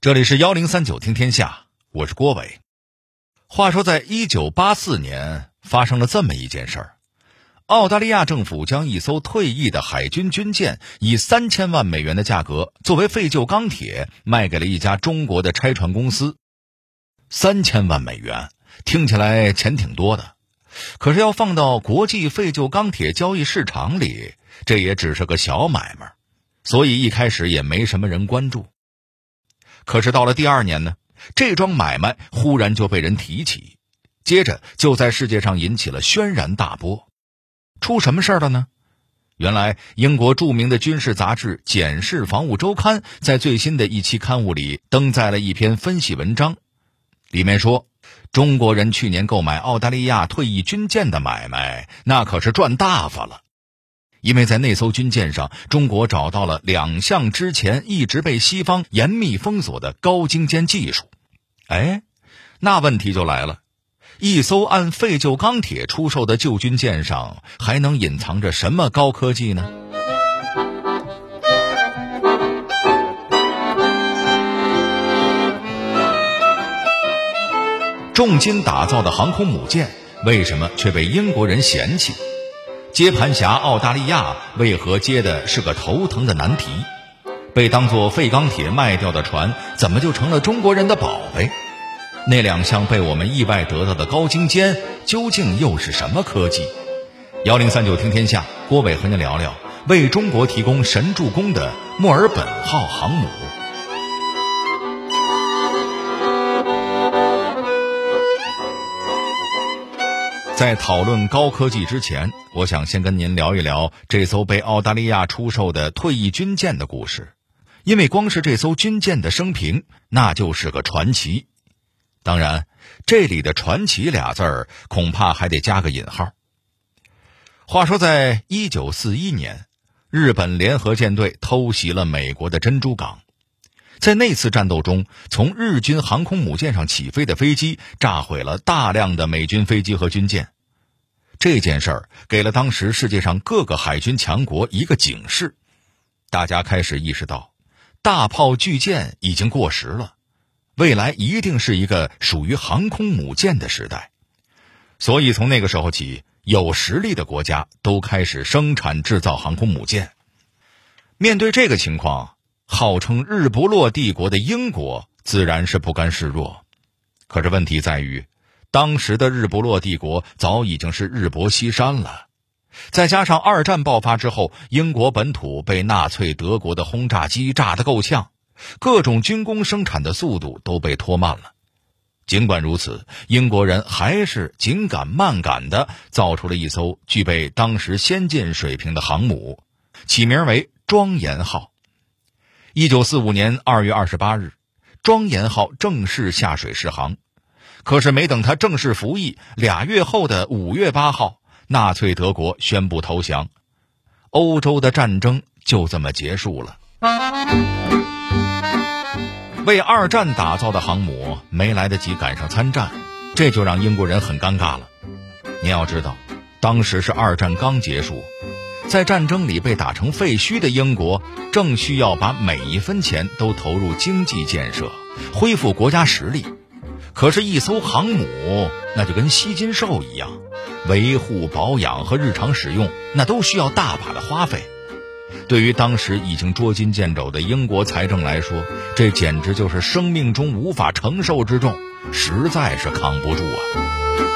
这里是幺零三九听天下，我是郭伟。话说，在一九八四年发生了这么一件事儿：澳大利亚政府将一艘退役的海军军舰以三千万美元的价格作为废旧钢铁卖给了一家中国的拆船公司。三千万美元听起来钱挺多的，可是要放到国际废旧钢铁交易市场里，这也只是个小买卖，所以一开始也没什么人关注。可是到了第二年呢，这桩买卖忽然就被人提起，接着就在世界上引起了轩然大波。出什么事儿了呢？原来英国著名的军事杂志《简氏防务周刊》在最新的一期刊物里登载了一篇分析文章，里面说，中国人去年购买澳大利亚退役军舰的买卖，那可是赚大发了。因为在那艘军舰上，中国找到了两项之前一直被西方严密封锁的高精尖技术。哎，那问题就来了：一艘按废旧钢铁出售的旧军舰上，还能隐藏着什么高科技呢？重金打造的航空母舰，为什么却被英国人嫌弃？接盘侠澳大利亚为何接的是个头疼的难题？被当作废钢铁卖掉的船，怎么就成了中国人的宝贝？那两项被我们意外得到的高精尖，究竟又是什么科技？幺零三九听天下，郭伟和您聊聊为中国提供神助攻的墨尔本号航母。在讨论高科技之前，我想先跟您聊一聊这艘被澳大利亚出售的退役军舰的故事，因为光是这艘军舰的生平，那就是个传奇。当然，这里的“传奇”俩字儿恐怕还得加个引号。话说，在一九四一年，日本联合舰队偷袭了美国的珍珠港。在那次战斗中，从日军航空母舰上起飞的飞机炸毁了大量的美军飞机和军舰。这件事儿给了当时世界上各个海军强国一个警示，大家开始意识到，大炮巨舰已经过时了，未来一定是一个属于航空母舰的时代。所以从那个时候起，有实力的国家都开始生产制造航空母舰。面对这个情况，号称日不落帝国的英国自然是不甘示弱，可是问题在于，当时的日不落帝国早已经是日薄西山了，再加上二战爆发之后，英国本土被纳粹德国的轰炸机炸得够呛，各种军工生产的速度都被拖慢了。尽管如此，英国人还是紧赶慢赶地造出了一艘具备当时先进水平的航母，起名为“庄严号”。一九四五年二月二十八日，庄严号正式下水试航。可是没等他正式服役，俩月后的五月八号，纳粹德国宣布投降，欧洲的战争就这么结束了。为二战打造的航母没来得及赶上参战，这就让英国人很尴尬了。您要知道，当时是二战刚结束。在战争里被打成废墟的英国，正需要把每一分钱都投入经济建设，恢复国家实力。可是，一艘航母那就跟吸金兽一样，维护、保养和日常使用那都需要大把的花费。对于当时已经捉襟见肘的英国财政来说，这简直就是生命中无法承受之重，实在是扛不住啊！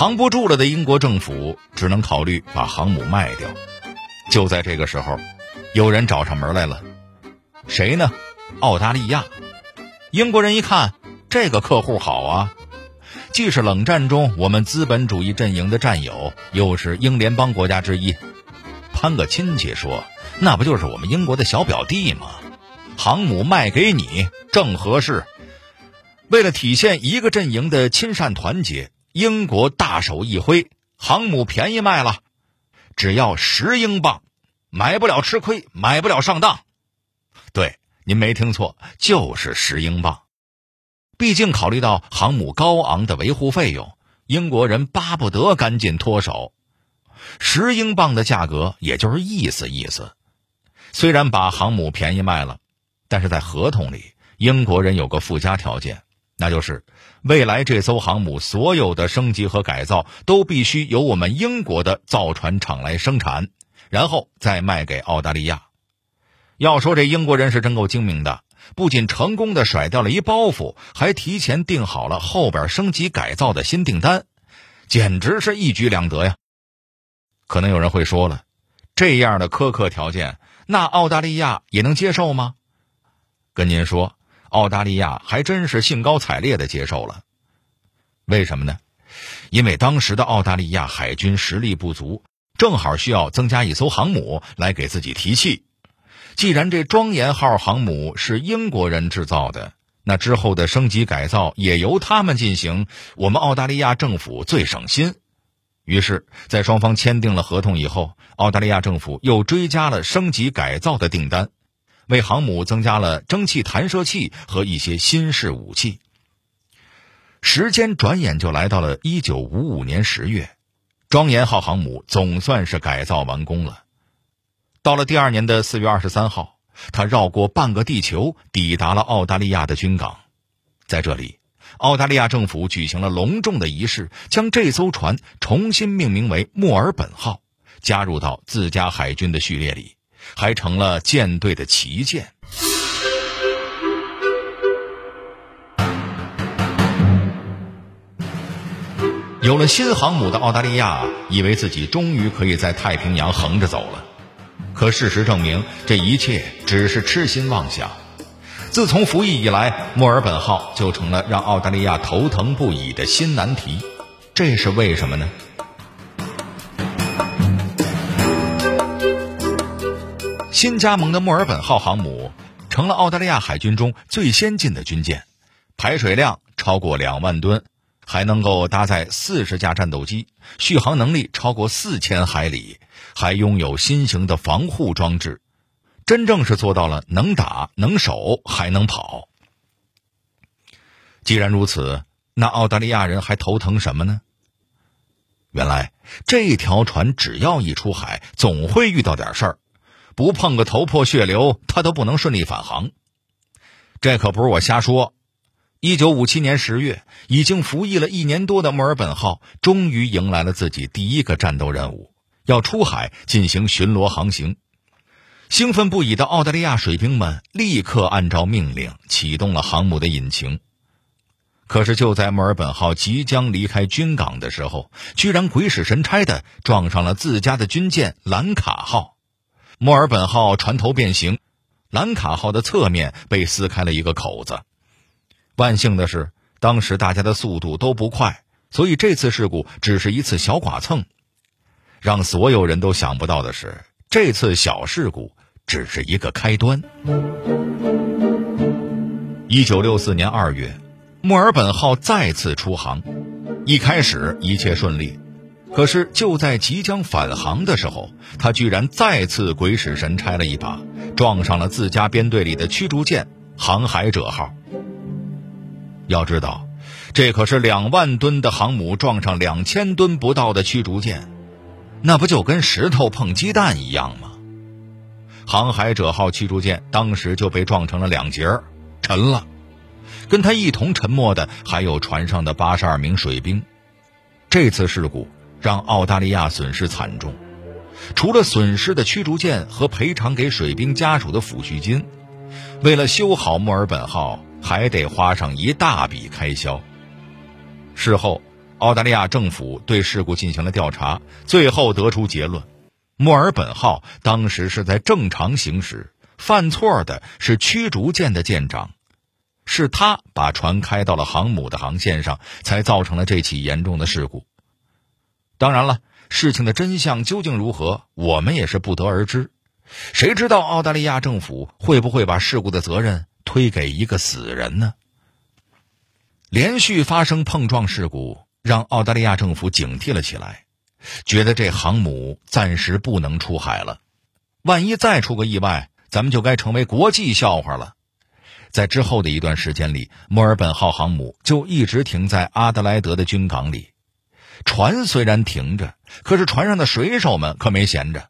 扛不住了的英国政府只能考虑把航母卖掉。就在这个时候，有人找上门来了，谁呢？澳大利亚。英国人一看，这个客户好啊，既是冷战中我们资本主义阵营的战友，又是英联邦国家之一，攀个亲戚说，那不就是我们英国的小表弟吗？航母卖给你正合适。为了体现一个阵营的亲善团结。英国大手一挥，航母便宜卖了，只要十英镑，买不了吃亏，买不了上当。对，您没听错，就是十英镑。毕竟考虑到航母高昂的维护费用，英国人巴不得赶紧脱手。十英镑的价格，也就是意思意思。虽然把航母便宜卖了，但是在合同里，英国人有个附加条件，那就是未来这艘航母所有的升级和改造都必须由我们英国的造船厂来生产，然后再卖给澳大利亚。要说这英国人是真够精明的，不仅成功的甩掉了一包袱，还提前订好了后边升级改造的新订单，简直是一举两得呀！可能有人会说了，这样的苛刻条件。那澳大利亚也能接受吗？跟您说，澳大利亚还真是兴高采烈的接受了。为什么呢？因为当时的澳大利亚海军实力不足，正好需要增加一艘航母来给自己提气。既然这庄严号航母是英国人制造的，那之后的升级改造也由他们进行，我们澳大利亚政府最省心。于是，在双方签订了合同以后，澳大利亚政府又追加了升级改造的订单，为航母增加了蒸汽弹射器和一些新式武器。时间转眼就来到了一九五五年十月，庄严号航母总算是改造完工了。到了第二年的四月二十三号，它绕过半个地球，抵达了澳大利亚的军港，在这里。澳大利亚政府举行了隆重的仪式，将这艘船重新命名为“墨尔本号”，加入到自家海军的序列里，还成了舰队的旗舰。有了新航母的澳大利亚，以为自己终于可以在太平洋横着走了，可事实证明，这一切只是痴心妄想。自从服役以来，墨尔本号就成了让澳大利亚头疼不已的新难题。这是为什么呢？新加盟的墨尔本号航母成了澳大利亚海军中最先进的军舰，排水量超过两万吨，还能够搭载四十架战斗机，续航能力超过四千海里，还拥有新型的防护装置。真正是做到了能打能守还能跑。既然如此，那澳大利亚人还头疼什么呢？原来这条船只要一出海，总会遇到点事儿，不碰个头破血流，他都不能顺利返航。这可不是我瞎说。一九五七年十月，已经服役了一年多的墨尔本号，终于迎来了自己第一个战斗任务，要出海进行巡逻航行。兴奋不已的澳大利亚水兵们立刻按照命令启动了航母的引擎。可是就在墨尔本号即将离开军港的时候，居然鬼使神差的撞上了自家的军舰兰卡号。墨尔本号船头变形，兰卡号的侧面被撕开了一个口子。万幸的是，当时大家的速度都不快，所以这次事故只是一次小剐蹭。让所有人都想不到的是，这次小事故。只是一个开端。一九六四年二月，墨尔本号再次出航，一开始一切顺利，可是就在即将返航的时候，他居然再次鬼使神差了一把，撞上了自家编队里的驱逐舰“航海者号”。要知道，这可是两万吨的航母撞上两千吨不到的驱逐舰，那不就跟石头碰鸡蛋一样吗？航海者号驱逐舰当时就被撞成了两截儿，沉了。跟他一同沉没的还有船上的八十二名水兵。这次事故让澳大利亚损失惨重，除了损失的驱逐舰和赔偿给水兵家属的抚恤金，为了修好墨尔本号，还得花上一大笔开销。事后，澳大利亚政府对事故进行了调查，最后得出结论。墨尔本号当时是在正常行驶，犯错的是驱逐舰的舰长，是他把船开到了航母的航线上，才造成了这起严重的事故。当然了，事情的真相究竟如何，我们也是不得而知。谁知道澳大利亚政府会不会把事故的责任推给一个死人呢？连续发生碰撞事故，让澳大利亚政府警惕了起来。觉得这航母暂时不能出海了，万一再出个意外，咱们就该成为国际笑话了。在之后的一段时间里，墨尔本号航母就一直停在阿德莱德的军港里。船虽然停着，可是船上的水手们可没闲着。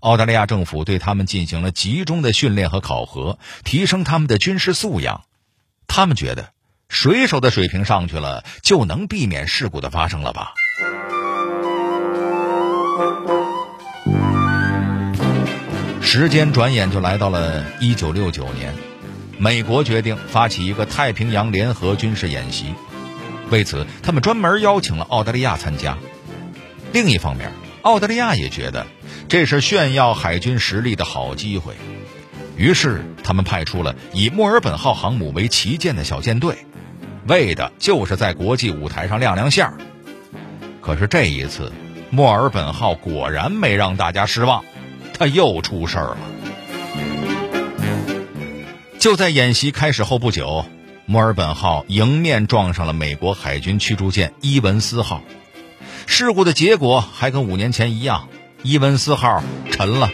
澳大利亚政府对他们进行了集中的训练和考核，提升他们的军事素养。他们觉得，水手的水平上去了，就能避免事故的发生了吧？时间转眼就来到了一九六九年，美国决定发起一个太平洋联合军事演习，为此，他们专门邀请了澳大利亚参加。另一方面，澳大利亚也觉得。这是炫耀海军实力的好机会，于是他们派出了以墨尔本号航母为旗舰的小舰队，为的就是在国际舞台上亮亮相。可是这一次，墨尔本号果然没让大家失望，它又出事儿了。就在演习开始后不久，墨尔本号迎面撞上了美国海军驱逐舰伊文斯号，事故的结果还跟五年前一样。伊文斯号沉了，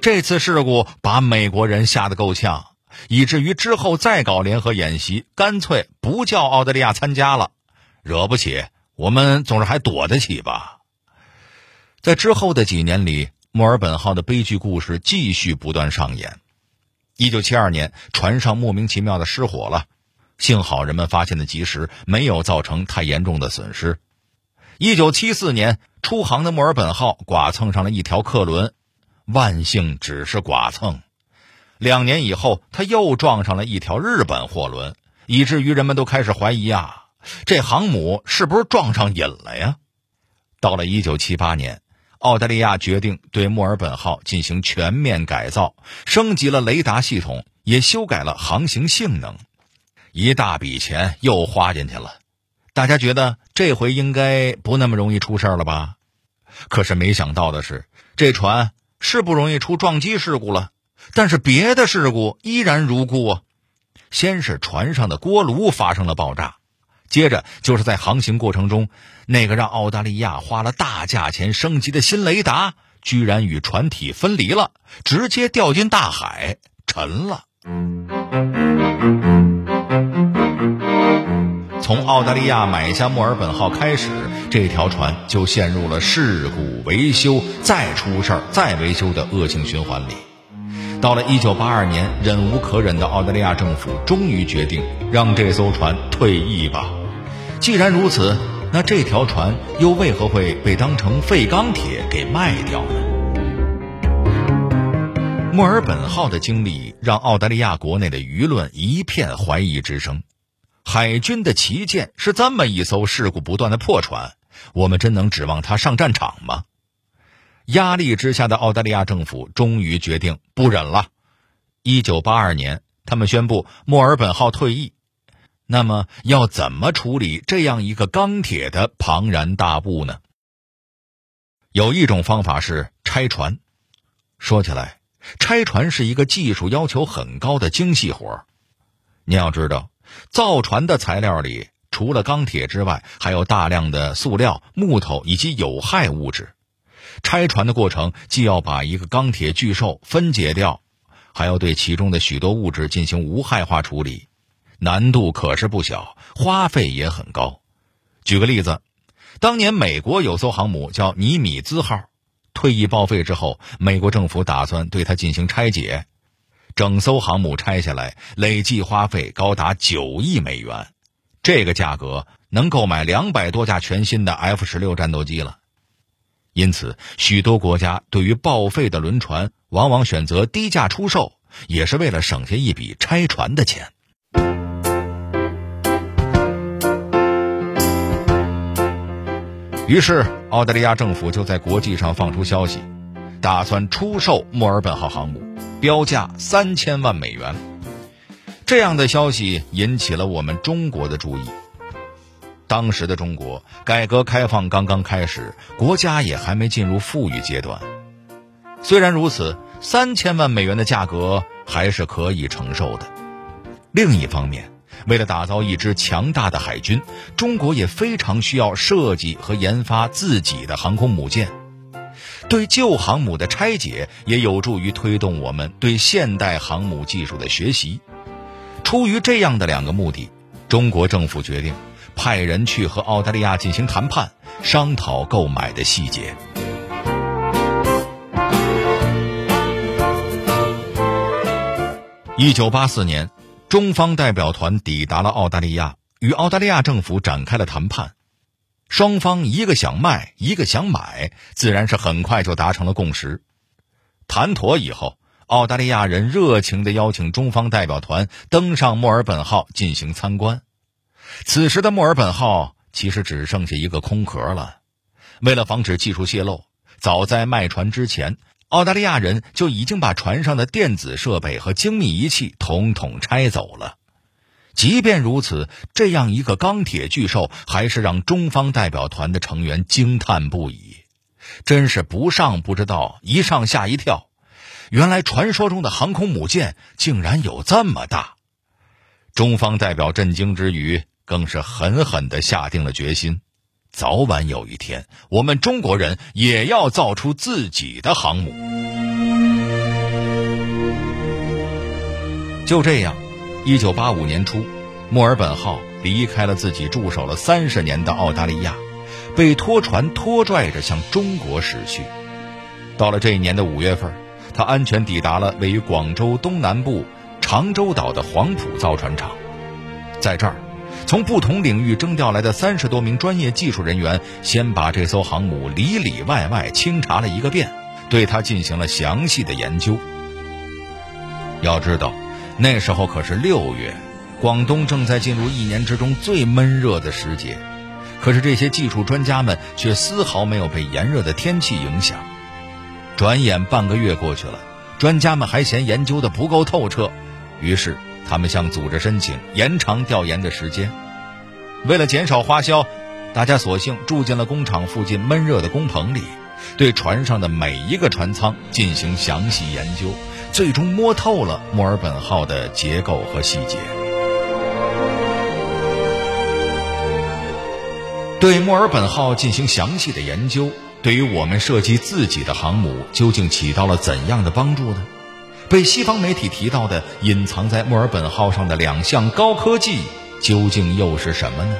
这次事故把美国人吓得够呛，以至于之后再搞联合演习，干脆不叫澳大利亚参加了。惹不起，我们总是还躲得起吧？在之后的几年里，墨尔本号的悲剧故事继续不断上演。一九七二年，船上莫名其妙的失火了，幸好人们发现的及时，没有造成太严重的损失。一九七四年出航的墨尔本号剐蹭上了一条客轮，万幸只是剐蹭。两年以后，他又撞上了一条日本货轮，以至于人们都开始怀疑啊，这航母是不是撞上瘾了呀？到了一九七八年，澳大利亚决定对墨尔本号进行全面改造，升级了雷达系统，也修改了航行性能，一大笔钱又花进去了。大家觉得这回应该不那么容易出事了吧？可是没想到的是，这船是不容易出撞击事故了，但是别的事故依然如故啊。先是船上的锅炉发生了爆炸，接着就是在航行过程中，那个让澳大利亚花了大价钱升级的新雷达，居然与船体分离了，直接掉进大海，沉了。从澳大利亚买下墨尔本号开始，这条船就陷入了事故、维修、再出事儿、再维修的恶性循环里。到了1982年，忍无可忍的澳大利亚政府终于决定让这艘船退役吧。既然如此，那这条船又为何会被当成废钢铁给卖掉呢？墨尔本号的经历让澳大利亚国内的舆论一片怀疑之声。海军的旗舰是这么一艘事故不断的破船，我们真能指望它上战场吗？压力之下的澳大利亚政府终于决定不忍了。一九八二年，他们宣布墨尔本号退役。那么，要怎么处理这样一个钢铁的庞然大物呢？有一种方法是拆船。说起来，拆船是一个技术要求很高的精细活你要知道。造船的材料里，除了钢铁之外，还有大量的塑料、木头以及有害物质。拆船的过程既要把一个钢铁巨兽分解掉，还要对其中的许多物质进行无害化处理，难度可是不小，花费也很高。举个例子，当年美国有艘航母叫尼米兹号，退役报废之后，美国政府打算对它进行拆解。整艘航母拆下来，累计花费高达九亿美元，这个价格能购买两百多架全新的 F 十六战斗机了。因此，许多国家对于报废的轮船，往往选择低价出售，也是为了省下一笔拆船的钱。于是，澳大利亚政府就在国际上放出消息，打算出售墨尔本号航母。标价三千万美元，这样的消息引起了我们中国的注意。当时的中国改革开放刚刚开始，国家也还没进入富裕阶段。虽然如此，三千万美元的价格还是可以承受的。另一方面，为了打造一支强大的海军，中国也非常需要设计和研发自己的航空母舰。对旧航母的拆解也有助于推动我们对现代航母技术的学习。出于这样的两个目的，中国政府决定派人去和澳大利亚进行谈判，商讨购买的细节。一九八四年，中方代表团抵达了澳大利亚，与澳大利亚政府展开了谈判。双方一个想卖，一个想买，自然是很快就达成了共识。谈妥以后，澳大利亚人热情地邀请中方代表团登上墨尔本号进行参观。此时的墨尔本号其实只剩下一个空壳了。为了防止技术泄露，早在卖船之前，澳大利亚人就已经把船上的电子设备和精密仪器统统拆走了。即便如此，这样一个钢铁巨兽还是让中方代表团的成员惊叹不已。真是不上不知道，一上吓一跳。原来传说中的航空母舰竟然有这么大！中方代表震惊之余，更是狠狠地下定了决心：早晚有一天，我们中国人也要造出自己的航母。就这样。一九八五年初，墨尔本号离开了自己驻守了三十年的澳大利亚，被拖船拖拽着向中国驶去。到了这一年的五月份，他安全抵达了位于广州东南部长洲岛的黄埔造船厂。在这儿，从不同领域征调来的三十多名专业技术人员，先把这艘航母里里外外清查了一个遍，对它进行了详细的研究。要知道。那时候可是六月，广东正在进入一年之中最闷热的时节，可是这些技术专家们却丝毫没有被炎热的天气影响。转眼半个月过去了，专家们还嫌研究的不够透彻，于是他们向组织申请延长调研的时间。为了减少花销，大家索性住进了工厂附近闷热的工棚里，对船上的每一个船舱进行详细研究。最终摸透了墨尔本号的结构和细节。对墨尔本号进行详细的研究，对于我们设计自己的航母究竟起到了怎样的帮助呢？被西方媒体提到的隐藏在墨尔本号上的两项高科技，究竟又是什么呢？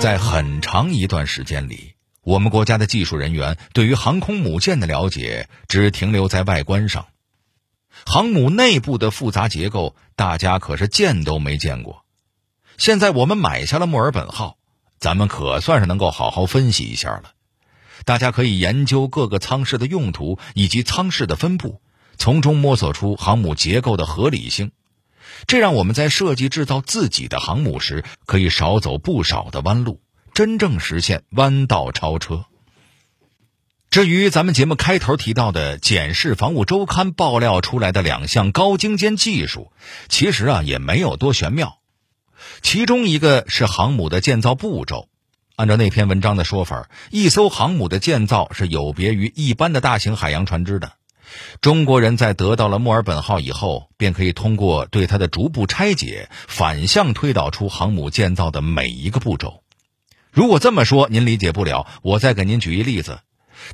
在很长一段时间里，我们国家的技术人员对于航空母舰的了解只停留在外观上，航母内部的复杂结构，大家可是见都没见过。现在我们买下了墨尔本号，咱们可算是能够好好分析一下了。大家可以研究各个舱室的用途以及舱室的分布，从中摸索出航母结构的合理性。这让我们在设计制造自己的航母时，可以少走不少的弯路，真正实现弯道超车。至于咱们节目开头提到的《检视防务周刊》爆料出来的两项高精尖技术，其实啊也没有多玄妙。其中一个是航母的建造步骤，按照那篇文章的说法，一艘航母的建造是有别于一般的大型海洋船只的。中国人在得到了墨尔本号以后，便可以通过对它的逐步拆解，反向推导出航母建造的每一个步骤。如果这么说您理解不了，我再给您举一例子，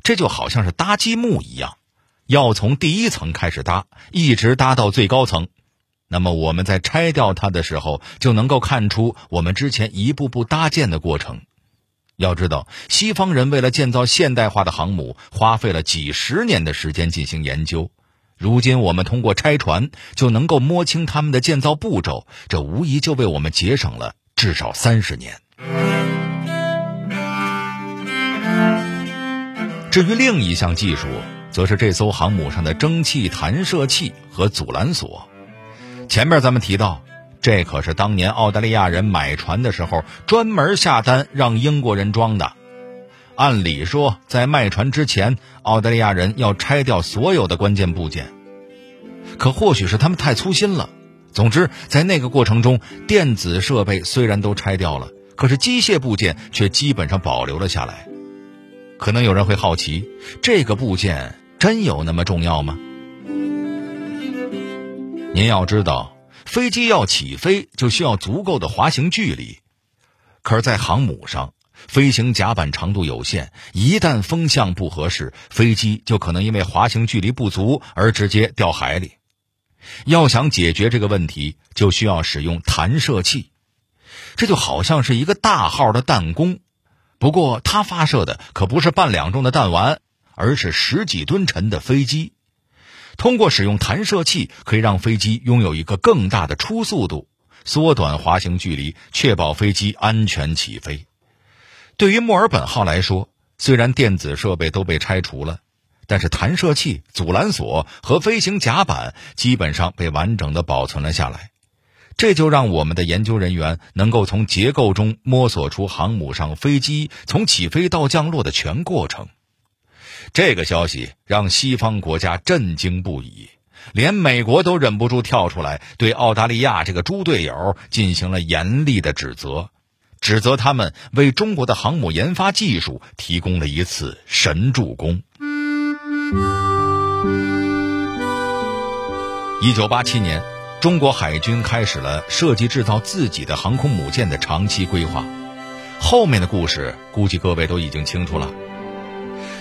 这就好像是搭积木一样，要从第一层开始搭，一直搭到最高层。那么我们在拆掉它的时候，就能够看出我们之前一步步搭建的过程。要知道，西方人为了建造现代化的航母，花费了几十年的时间进行研究。如今我们通过拆船就能够摸清他们的建造步骤，这无疑就为我们节省了至少三十年。至于另一项技术，则是这艘航母上的蒸汽弹射器和阻拦索。前面咱们提到。这可是当年澳大利亚人买船的时候专门下单让英国人装的。按理说，在卖船之前，澳大利亚人要拆掉所有的关键部件。可或许是他们太粗心了。总之，在那个过程中，电子设备虽然都拆掉了，可是机械部件却基本上保留了下来。可能有人会好奇，这个部件真有那么重要吗？您要知道。飞机要起飞，就需要足够的滑行距离，可是，在航母上，飞行甲板长度有限，一旦风向不合适，飞机就可能因为滑行距离不足而直接掉海里。要想解决这个问题，就需要使用弹射器。这就好像是一个大号的弹弓，不过它发射的可不是半两重的弹丸，而是十几吨沉的飞机。通过使用弹射器，可以让飞机拥有一个更大的初速度，缩短滑行距离，确保飞机安全起飞。对于墨尔本号来说，虽然电子设备都被拆除了，但是弹射器、阻拦索和飞行甲板基本上被完整的保存了下来。这就让我们的研究人员能够从结构中摸索出航母上飞机从起飞到降落的全过程。这个消息让西方国家震惊不已，连美国都忍不住跳出来对澳大利亚这个猪队友进行了严厉的指责，指责他们为中国的航母研发技术提供了一次神助攻。一九八七年。中国海军开始了设计制造自己的航空母舰的长期规划，后面的故事估计各位都已经清楚了。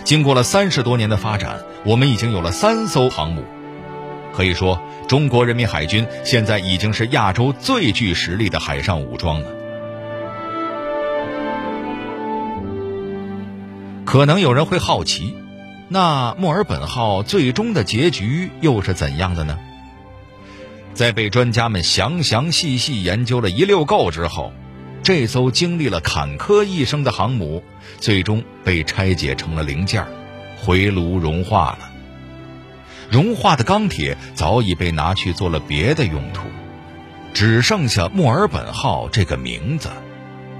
经过了三十多年的发展，我们已经有了三艘航母，可以说中国人民海军现在已经是亚洲最具实力的海上武装了。可能有人会好奇，那墨尔本号最终的结局又是怎样的呢？在被专家们详详细细研究了一溜够之后，这艘经历了坎坷一生的航母，最终被拆解成了零件，回炉融化了。融化的钢铁早已被拿去做了别的用途，只剩下墨尔本号这个名字，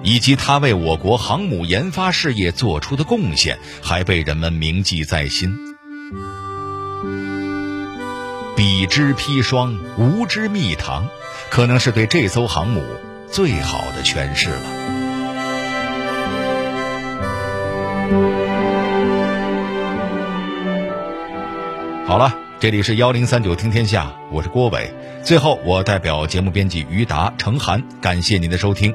以及它为我国航母研发事业做出的贡献，还被人们铭记在心。彼之砒霜，吾之蜜糖，可能是对这艘航母最好的诠释了。好了，这里是幺零三九听天下，我是郭伟。最后，我代表节目编辑于达、程涵，感谢您的收听。